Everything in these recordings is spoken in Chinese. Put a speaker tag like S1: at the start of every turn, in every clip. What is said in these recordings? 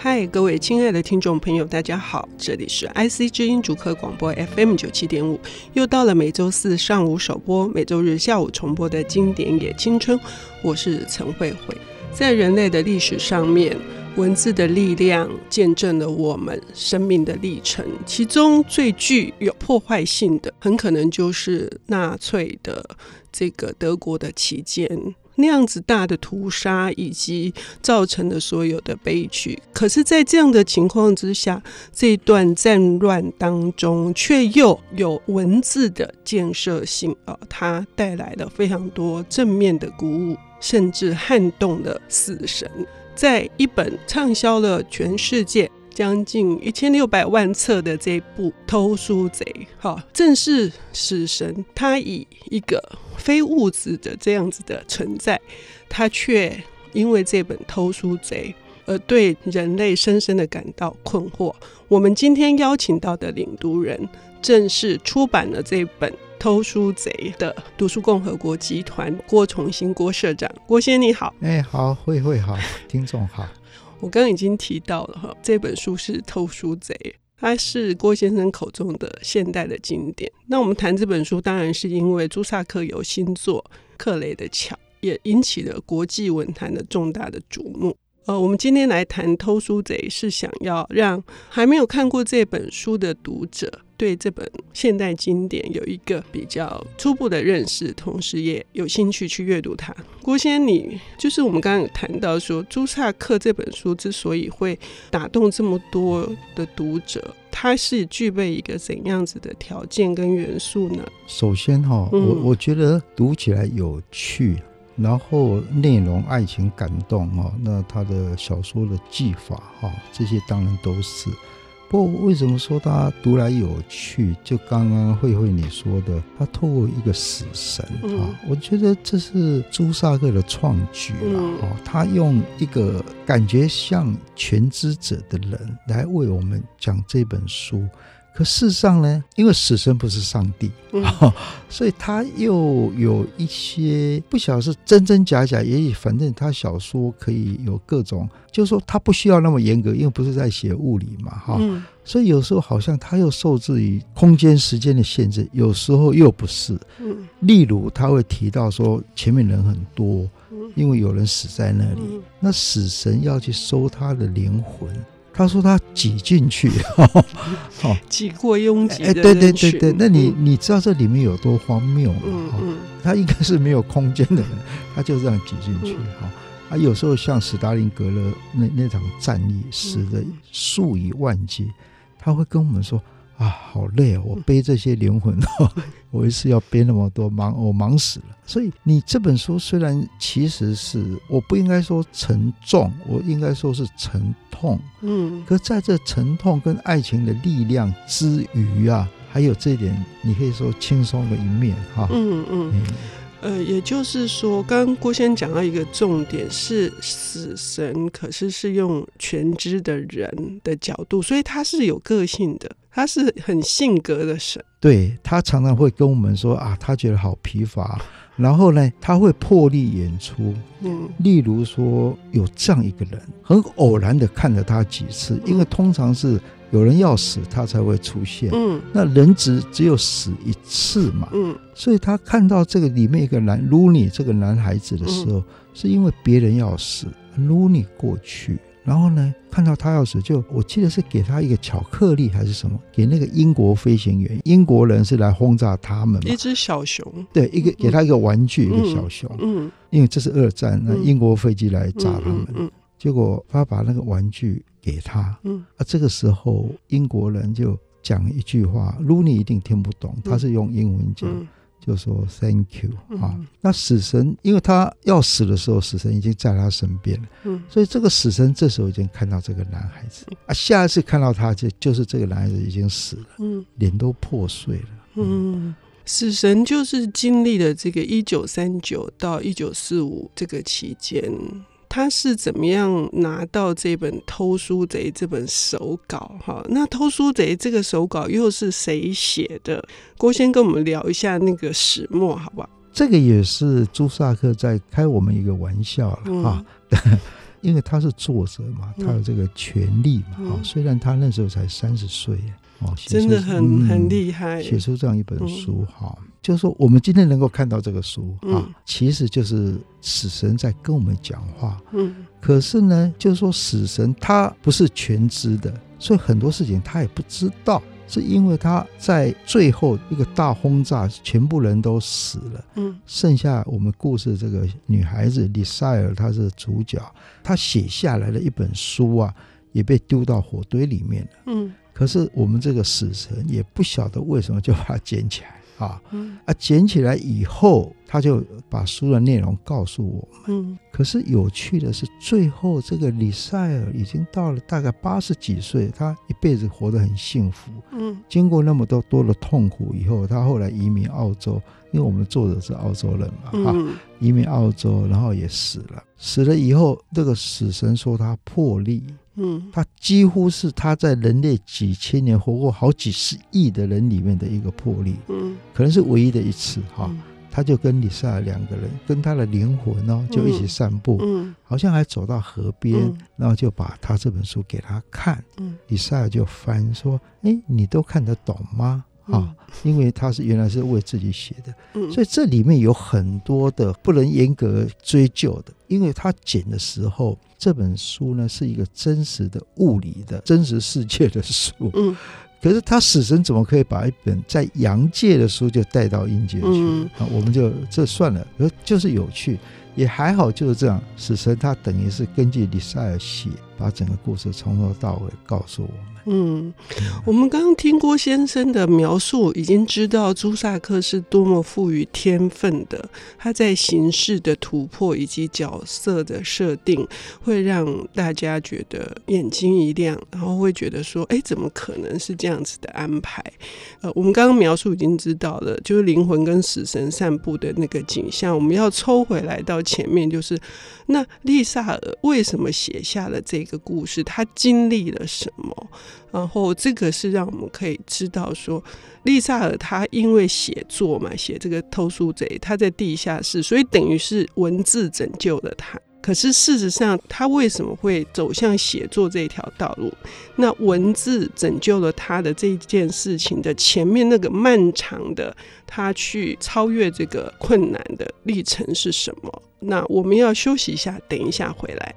S1: 嗨，各位亲爱的听众朋友，大家好，这里是 IC 之音主客广播 FM 九七点五，又到了每周四上午首播、每周日下午重播的经典也青春，我是陈慧慧。在人类的历史上面，文字的力量见证了我们生命的历程，其中最具有破坏性的，很可能就是纳粹的这个德国的期间。那样子大的屠杀以及造成的所有的悲剧，可是，在这样的情况之下，这段战乱当中，却又有文字的建设性啊，它带来了非常多正面的鼓舞，甚至撼动了死神。在一本畅销了全世界将近一千六百万册的这部《偷书贼》，哈，正是死神，他以一个。非物质的这样子的存在，他却因为这本偷书贼而对人类深深的感到困惑。我们今天邀请到的领读人，正是出版了这本偷书贼的读书共和国集团郭重新郭社长。郭先你好，
S2: 哎，好，慧慧好，听众好。
S1: 我刚刚已经提到了哈，这本书是偷书贼。它是郭先生口中的现代的经典。那我们谈这本书，当然是因为朱萨克有新作《克雷的桥》，也引起了国际文坛的重大的瞩目。呃，我们今天来谈《偷书贼》，是想要让还没有看过这本书的读者。对这本现代经典有一个比较初步的认识，同时也有兴趣去阅读它。郭先生，你就是我们刚刚有谈到说，朱萨克这本书之所以会打动这么多的读者，它是具备一个怎样子的条件跟元素呢？
S2: 首先哈，我我觉得读起来有趣，然后内容爱情感动哦，那他的小说的技法哈，这些当然都是。不过，为什么说他读来有趣？就刚刚慧慧你说的，他透过一个死神啊，我觉得这是朱萨克的创举了哦。他用一个感觉像全知者的人来为我们讲这本书。可事实上呢，因为死神不是上帝，嗯、所以他又有一些不晓得是真真假假，也许反正他小说可以有各种，就是说他不需要那么严格，因为不是在写物理嘛，哈、嗯，所以有时候好像他又受制于空间时间的限制，有时候又不是，例如他会提到说前面人很多，因为有人死在那里，那死神要去收他的灵魂。他说他挤进去，哦，
S1: 挤过拥挤。
S2: 哎，对对对对，那你你知道这里面有多荒谬吗？嗯嗯，他应该是没有空间的人，他就这样挤进去。哈，啊，有时候像史达林格勒那那场战役死的数以万计，他会跟我们说。啊，好累哦！我背这些灵魂哦，我一次要背那么多，忙我忙死了。所以你这本书虽然其实是我不应该说沉重，我应该说是沉痛。嗯，可在这沉痛跟爱情的力量之余啊，还有这点你可以说轻松的一面哈。嗯嗯。嗯
S1: 呃，也就是说，刚刚郭先讲到一个重点是死神，可是是用全知的人的角度，所以他是有个性的，他是很性格的神。
S2: 对，他常常会跟我们说啊，他觉得好疲乏，然后呢，他会破例演出。嗯，例如说有这样一个人，很偶然的看了他几次，因为通常是。有人要死，他才会出现。嗯，那人只只有死一次嘛。嗯，所以他看到这个里面一个男卢尼这个男孩子的时候，是因为别人要死，卢尼过去，然后呢，看到他要死，就我记得是给他一个巧克力还是什么，给那个英国飞行员，英国人是来轰炸他们嘛。
S1: 一只小熊。
S2: 对，一个给他一个玩具，一个小熊。嗯，因为这是二战，那英国飞机来炸他们。嗯，结果他把那个玩具。给他，嗯，啊，这个时候英国人就讲一句话，卢尼一定听不懂，他是用英文讲，就说 “Thank you” 啊。那死神，因为他要死的时候，死神已经在他身边了，嗯，所以这个死神这时候已经看到这个男孩子啊，下一次看到他就就是这个男孩子已经死了，嗯，脸都破碎了，
S1: 嗯，死神就是经历了这个一九三九到一九四五这个期间。他是怎么样拿到这本《偷书贼》这本手稿？哈，那《偷书贼》这个手稿又是谁写的？郭先跟我们聊一下那个始末，好不好？
S2: 这个也是朱萨克在开我们一个玩笑了哈。嗯、因为他是作者嘛，他有这个权利嘛。虽然他那时候才三十岁，哦，
S1: 真的很、嗯、很厉害，
S2: 写出这样一本书，哈、嗯，就是说我们今天能够看到这个书啊、嗯，其实就是死神在跟我们讲话。嗯，可是呢，就是说死神他不是全知的，所以很多事情他也不知道。是因为他在最后一个大轰炸，全部人都死了，嗯，剩下我们故事这个女孩子丽赛尔，她是主角，她写下来的一本书啊，也被丢到火堆里面了，嗯，可是我们这个死神也不晓得为什么就把它捡起来。啊，啊，捡起来以后，他就把书的内容告诉我们。嗯，可是有趣的是，最后这个李赛尔已经到了大概八十几岁，他一辈子活得很幸福。嗯，经过那么多多的痛苦以后，他后来移民澳洲，因为我们作者是澳洲人嘛，哈、嗯，移民澳洲，然后也死了。死了以后，这个死神说他破例。嗯，他几乎是他在人类几千年活过好几十亿的人里面的一个魄力，嗯，可能是唯一的一次哈、嗯。他就跟李赛尔两个人，跟他的灵魂哦，就一起散步，嗯，好像还走到河边、嗯，然后就把他这本书给他看，嗯，李赛尔就翻说：“哎，你都看得懂吗？”啊，因为他是原来是为自己写的，嗯，所以这里面有很多的不能严格追究的，因为他剪的时候，这本书呢是一个真实的物理的真实世界的书，嗯，可是他死神怎么可以把一本在阳界的书就带到阴界去？嗯，啊，我们就这算了，就是有趣，也还好，就是这样，死神他等于是根据李赛尔写，把整个故事从头到尾告诉我们。
S1: 嗯，我们刚刚听郭先生的描述，已经知道朱萨克是多么富于天分的。他在形式的突破以及角色的设定，会让大家觉得眼睛一亮，然后会觉得说：“哎，怎么可能是这样子的安排？”呃，我们刚刚描述已经知道了，就是灵魂跟死神散步的那个景象。我们要抽回来到前面，就是那丽萨尔为什么写下了这个故事？他经历了什么？然后这个是让我们可以知道说，丽萨尔他因为写作嘛，写这个偷书贼，他在地下室，所以等于是文字拯救了他。可是事实上，他为什么会走向写作这一条道路？那文字拯救了他的这件事情的前面那个漫长的他去超越这个困难的历程是什么？那我们要休息一下，等一下回来。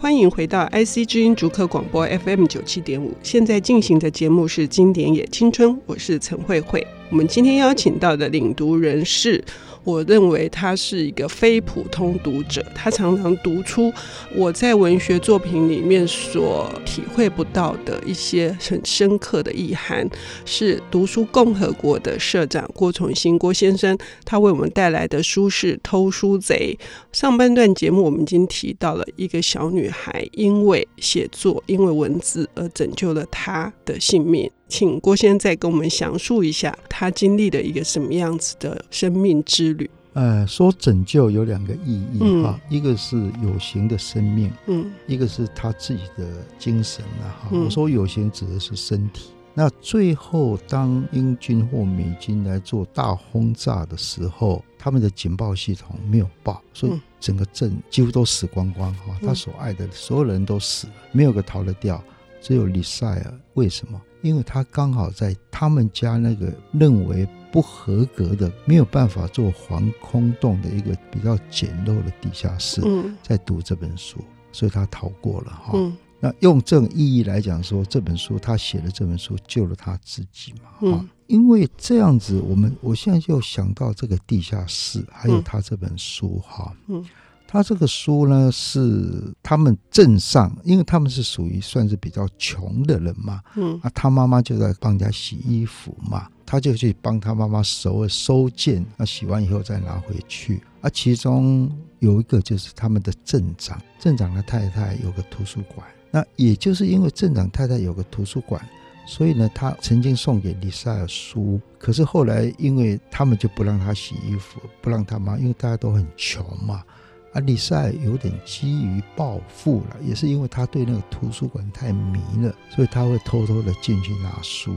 S1: 欢迎回到 IC 之音逐客广播 FM 九七点五，现在进行的节目是《经典也青春》，我是陈慧慧。我们今天邀请到的领读人是。我认为他是一个非普通读者，他常常读出我在文学作品里面所体会不到的一些很深刻的意涵。是读书共和国的社长郭崇新郭先生，他为我们带来的书是《偷书贼》。上半段节目我们已经提到了一个小女孩因为写作、因为文字而拯救了她的性命。请郭先生再跟我们详述一下他经历的一个什么样子的生命之旅。
S2: 呃，说拯救有两个意义哈、嗯，一个是有形的生命，嗯，一个是他自己的精神哈、嗯，我说有形指的是身体。那最后当英军或美军来做大轰炸的时候，他们的警报系统没有报，所以整个镇几乎都死光光哈。他所爱的所有人都死了，没有个逃得掉，只有李赛尔。为什么？因为他刚好在他们家那个认为不合格的、没有办法做防空洞的一个比较简陋的地下室，在读这本书，所以他逃过了哈。那用这种意义来讲说，这本书他写的这本书救了他自己嘛？哈，因为这样子，我们我现在就想到这个地下室，还有他这本书哈。他这个书呢，是他们镇上，因为他们是属于算是比较穷的人嘛，嗯，啊，他妈妈就在帮人家洗衣服嘛，他就去帮他妈妈收收件，那洗完以后再拿回去。啊，其中有一个就是他们的镇长，镇长的太太有个图书馆，那也就是因为镇长太太有个图书馆，所以呢，他曾经送给丽莎尔书，可是后来因为他们就不让他洗衣服，不让他妈，因为大家都很穷嘛。啊，李赛有点基于报复了，也是因为他对那个图书馆太迷了，所以他会偷偷的进去拿书。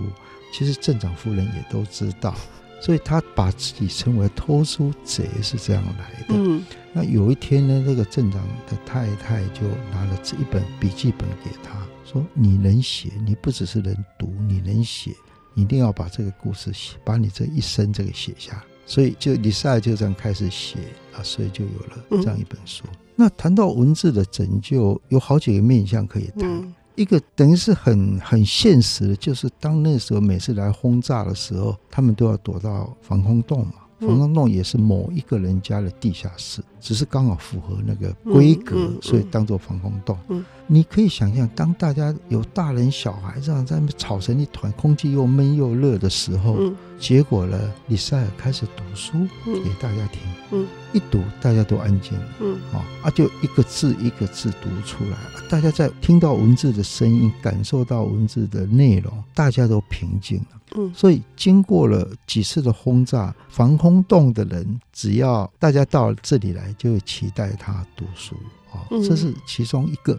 S2: 其实镇长夫人也都知道，所以他把自己称为偷书贼是这样来的。嗯，那有一天呢，这个镇长的太太就拿了这一本笔记本给他，说：“你能写，你不只是能读，你能写，你一定要把这个故事写，把你这一生这个写下。”所以就李赛就这样开始写啊，所以就有了这样一本书。嗯、那谈到文字的拯救，有好几个面向可以谈。嗯一个等于是很很现实的，就是当那时候每次来轰炸的时候，他们都要躲到防空洞嘛。防空洞也是某一个人家的地下室，只是刚好符合那个规格，所以当做防空洞。你可以想象，当大家有大人小孩这样在那边吵成一团，空气又闷又热的时候，结果呢，李塞尔开始读书给大家听。一读大家都安静了。嗯，啊，就一个字一个字读出来，大家在听到文字的声音，感受到文字的内容，大家都平静了。嗯，所以经过了几次的轰炸，防空洞的人只要大家到这里来，就会期待他读书。啊，这是其中一个。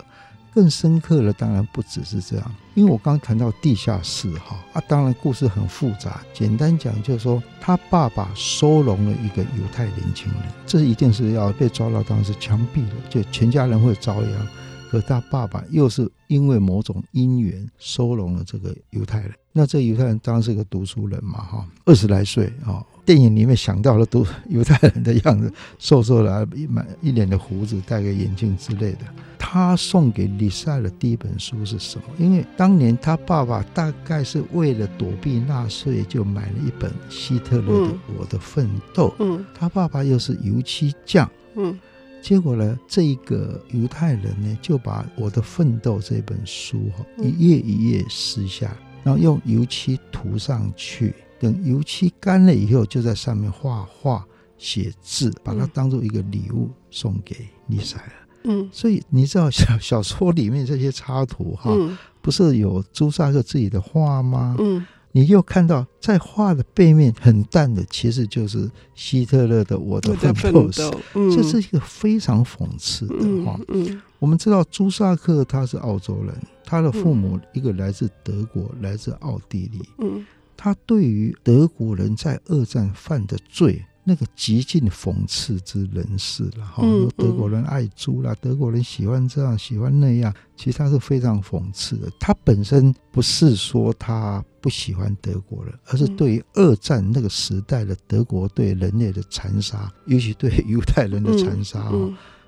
S2: 更深刻的当然不只是这样，因为我刚刚谈到地下室哈啊，当然故事很复杂。简单讲就是说，他爸爸收容了一个犹太年轻人，这一定是要被抓到，当然是枪毙了，就全家人会遭殃。可他爸爸又是因为某种因缘收容了这个犹太人，那这犹太人当然是个读书人嘛哈，二十来岁啊。电影里面想到了读 犹太人的样子，瘦瘦的，一满一脸的胡子，戴个眼镜之类的。他送给李赛的第一本书是什么？因为当年他爸爸大概是为了躲避纳粹，就买了一本希特勒的《我的奋斗》。嗯，他爸爸又是油漆匠。嗯，结果呢，这一个犹太人呢，就把《我的奋斗》这本书哈，一页一页撕下，然后用油漆涂上去。等油漆干了以后，就在上面画画、写字，把它当做一个礼物送给李赛了。嗯，所以你知道小小说里面这些插图哈，不是有朱萨克自己的画吗？嗯，你又看到在画的背面很淡的，其实就是希特勒的《我的奋斗史》。这是一个非常讽刺的哈。嗯，我们知道朱萨克他是澳洲人，他的父母一个来自德国，来自奥地利。嗯。他对于德国人在二战犯的罪，那个极尽讽刺之人士了哈。德国人爱猪啦，德国人喜欢这样喜欢那样，其实他是非常讽刺的。他本身不是说他不喜欢德国人，而是对于二战那个时代的德国对人类的残杀，尤其对犹太人的残杀啊。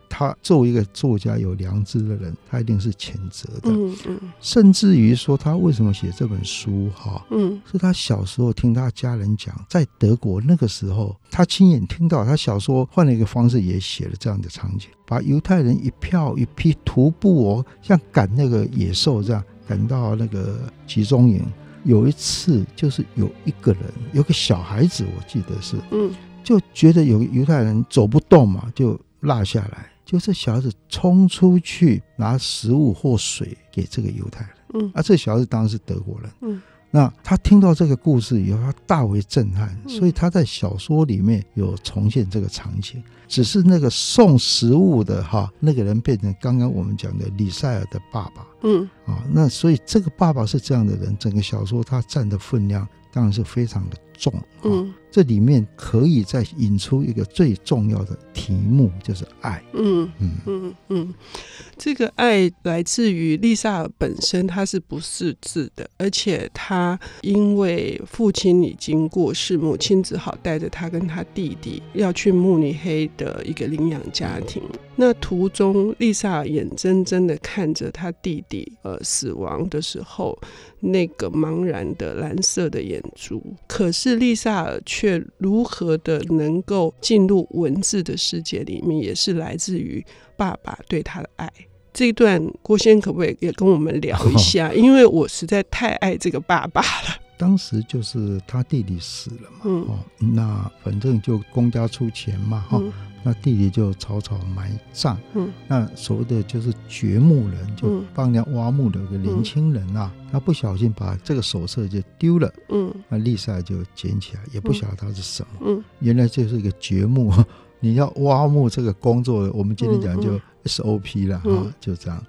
S2: 他作为一个作家有良知的人，他一定是谴责的。嗯嗯，甚至于说他为什么写这本书哈？嗯，是他小时候听他家人讲，在德国那个时候，他亲眼听到他小说换了一个方式也写了这样的场景，把犹太人一票一批徒步哦，像赶那个野兽这样赶到那个集中营。有一次就是有一个人，有个小孩子，我记得是，嗯，就觉得有犹太人走不动嘛，就落下来。就这小孩子冲出去拿食物或水给这个犹太人，嗯，啊，这小孩子当然是德国人，嗯，那他听到这个故事以后，他大为震撼，所以他在小说里面有重现这个场景，只是那个送食物的哈那个人变成刚刚我们讲的李塞尔的爸爸，嗯，啊，那所以这个爸爸是这样的人，整个小说他占的分量当然是非常的重，嗯。这里面可以再引出一个最重要的题目，就是爱。嗯嗯嗯
S1: 嗯，这个爱来自于丽萨尔本身，她是不识字的，而且她因为父亲已经过世，母亲只好带着她跟她弟弟要去慕尼黑的一个领养家庭。那途中，丽萨尔眼睁睁的看着她弟弟呃死亡的时候，那个茫然的蓝色的眼珠。可是丽萨尔却却如何的能够进入文字的世界里面，也是来自于爸爸对他的爱。这一段郭先可不可以也跟我们聊一下？因为我实在太爱这个爸爸了。
S2: 当时就是他弟弟死了嘛，嗯、哦，那反正就公家出钱嘛，哈、嗯。那弟弟就草草埋葬。嗯，那所谓的就是掘墓人，就帮人家挖墓的一个年轻人啊，嗯、他不小心把这个手册就丢了。嗯，那丽莎就捡起来，也不晓得他是什么。嗯，原来就是一个掘墓 你要挖墓这个工作，我们今天讲就 SOP 了哈、就这样。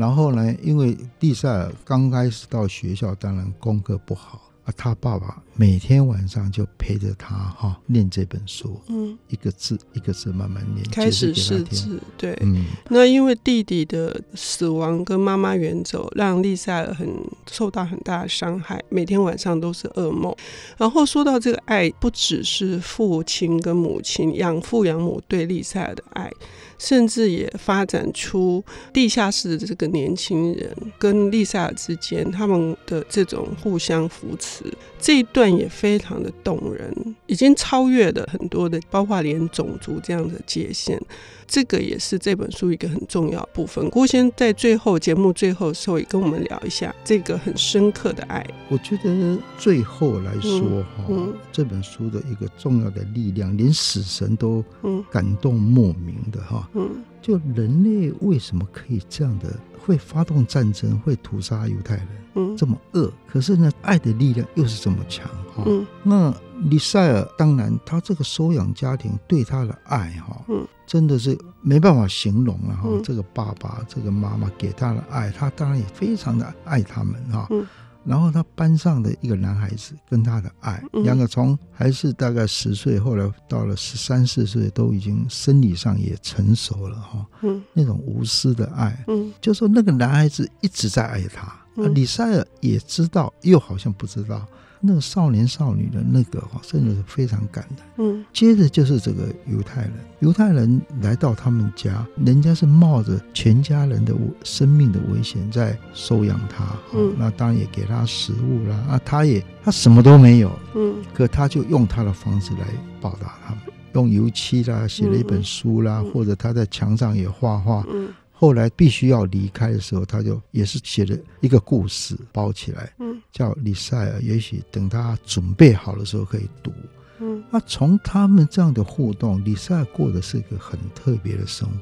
S2: 然后呢，因为蒂塞尔刚开始到学校，当然功课不好。他爸爸每天晚上就陪着他哈念这本书，嗯，一个字一个字慢慢念，
S1: 开始识字，对，嗯。那因为弟弟的死亡跟妈妈远走，让丽赛尔很受到很大的伤害，每天晚上都是噩梦。然后说到这个爱，不只是父亲跟母亲、养父养母对丽赛尔的爱。甚至也发展出地下室的这个年轻人跟丽赛尔之间他们的这种互相扶持，这一段也非常的动人，已经超越了很多的，包括连种族这样的界限。这个也是这本书一个很重要部分。郭先在最后节目最后的时候也跟我们聊一下这个很深刻的爱。
S2: 我觉得最后来说哈、嗯嗯，这本书的一个重要的力量，连死神都感动莫名的哈。嗯，就人类为什么可以这样的会发动战争，会屠杀犹太人？嗯，这么恶，可是呢，爱的力量又是这么强哈。嗯，那李赛尔当然，他这个收养家庭对他的爱哈，嗯，真的是没办法形容了哈。这个爸爸，这个妈妈给他的爱，他当然也非常的爱他们哈。嗯，然后他班上的一个男孩子跟他的爱，两个从还是大概十岁，后来到了十三四岁，都已经生理上也成熟了哈。嗯，那种无私的爱，嗯，就说那个男孩子一直在爱他。啊，李塞尔也知道，又好像不知道那个少年少女的那个哈，真的是非常感的。嗯，接着就是这个犹太人，犹太人来到他们家，人家是冒着全家人的生命的危险在收养他。嗯，那当然也给他食物啦。啊，他也他什么都没有。嗯，可他就用他的方式来报答他们，用油漆啦，写了一本书啦，或者他在墙上也画画。嗯。后来必须要离开的时候，他就也是写了一个故事包起来，嗯，叫李赛尔。也许等他准备好的时候可以读，嗯。那从他们这样的互动，李赛尔过的是一个很特别的生活。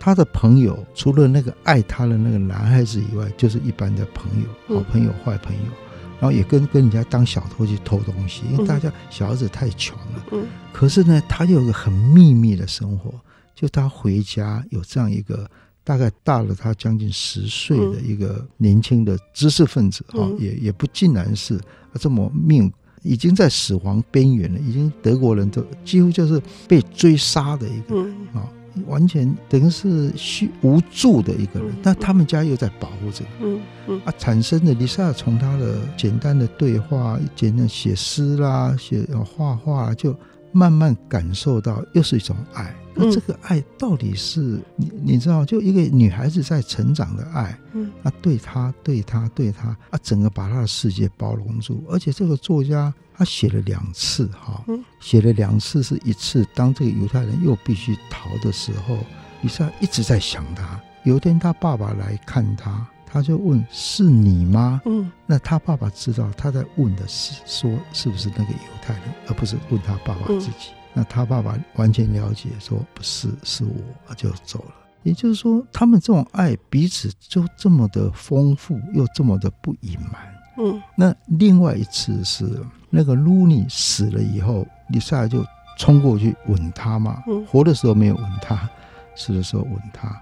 S2: 他的朋友除了那个爱他的那个男孩子以外，就是一般的朋友，好朋友、坏朋友，然后也跟跟人家当小偷去偷东西，因为大家小孩子太穷了，嗯。可是呢，他有一个很秘密的生活，就他回家有这样一个。大概大了他将近十岁的一个年轻的知识分子啊，也也不尽然是这么命已经在死亡边缘了，已经德国人都几乎就是被追杀的一个人啊，完全等于是虚无助的一个人。但他们家又在保护着，嗯嗯啊，产生的丽莎从他的简单的对话、简单写诗啦、写画画就。慢慢感受到，又是一种爱。那这个爱到底是你你知道，就一个女孩子在成长的爱。嗯，啊，对她，对她，对她，啊，整个把她的世界包容住。而且这个作家他写了两次，哈，写了两次，是一次当这个犹太人又必须逃的时候，丽赛尔一直在想他。有一天他爸爸来看他。他就问：“是你吗？”嗯，那他爸爸知道他在问的是说是不是那个犹太人，而不是问他爸爸自己。那他爸爸完全了解，说不是，是我，就走了。也就是说，他们这种爱彼此就这么的丰富，又这么的不隐瞒。嗯，那另外一次是那个卢尼死了以后，丽赛尔就冲过去吻他嘛。嗯，活的时候没有吻他，死的时候吻他，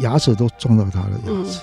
S2: 牙齿都撞到他的牙齿。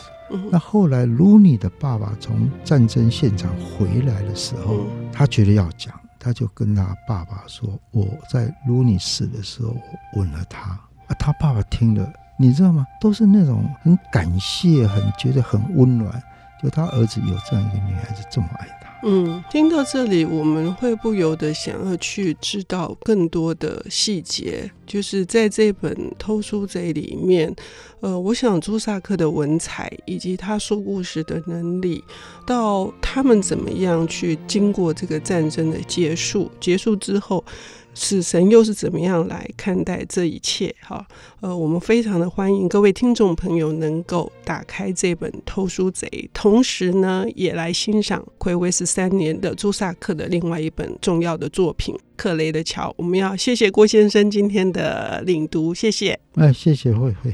S2: 那后来，卢尼的爸爸从战争现场回来的时候，他觉得要讲，他就跟他爸爸说：“我在卢尼死的时候，吻了他。”啊，他爸爸听了，你知道吗？都是那种很感谢，很觉得很温暖，就他儿子有这样一个女孩子这么爱他。
S1: 嗯，听到这里，我们会不由得想要去知道更多的细节，就是在这本《偷书贼》里面，呃，我想朱萨克的文采以及他说故事的能力，到他们怎么样去经过这个战争的结束，结束之后。死神又是怎么样来看待这一切？哈，呃，我们非常的欢迎各位听众朋友能够打开这本《偷书贼》，同时呢，也来欣赏暌违十三年的朱萨克的另外一本重要的作品《克雷的桥》。我们要谢谢郭先生今天的领读，谢谢。
S2: 哎，谢谢慧慧。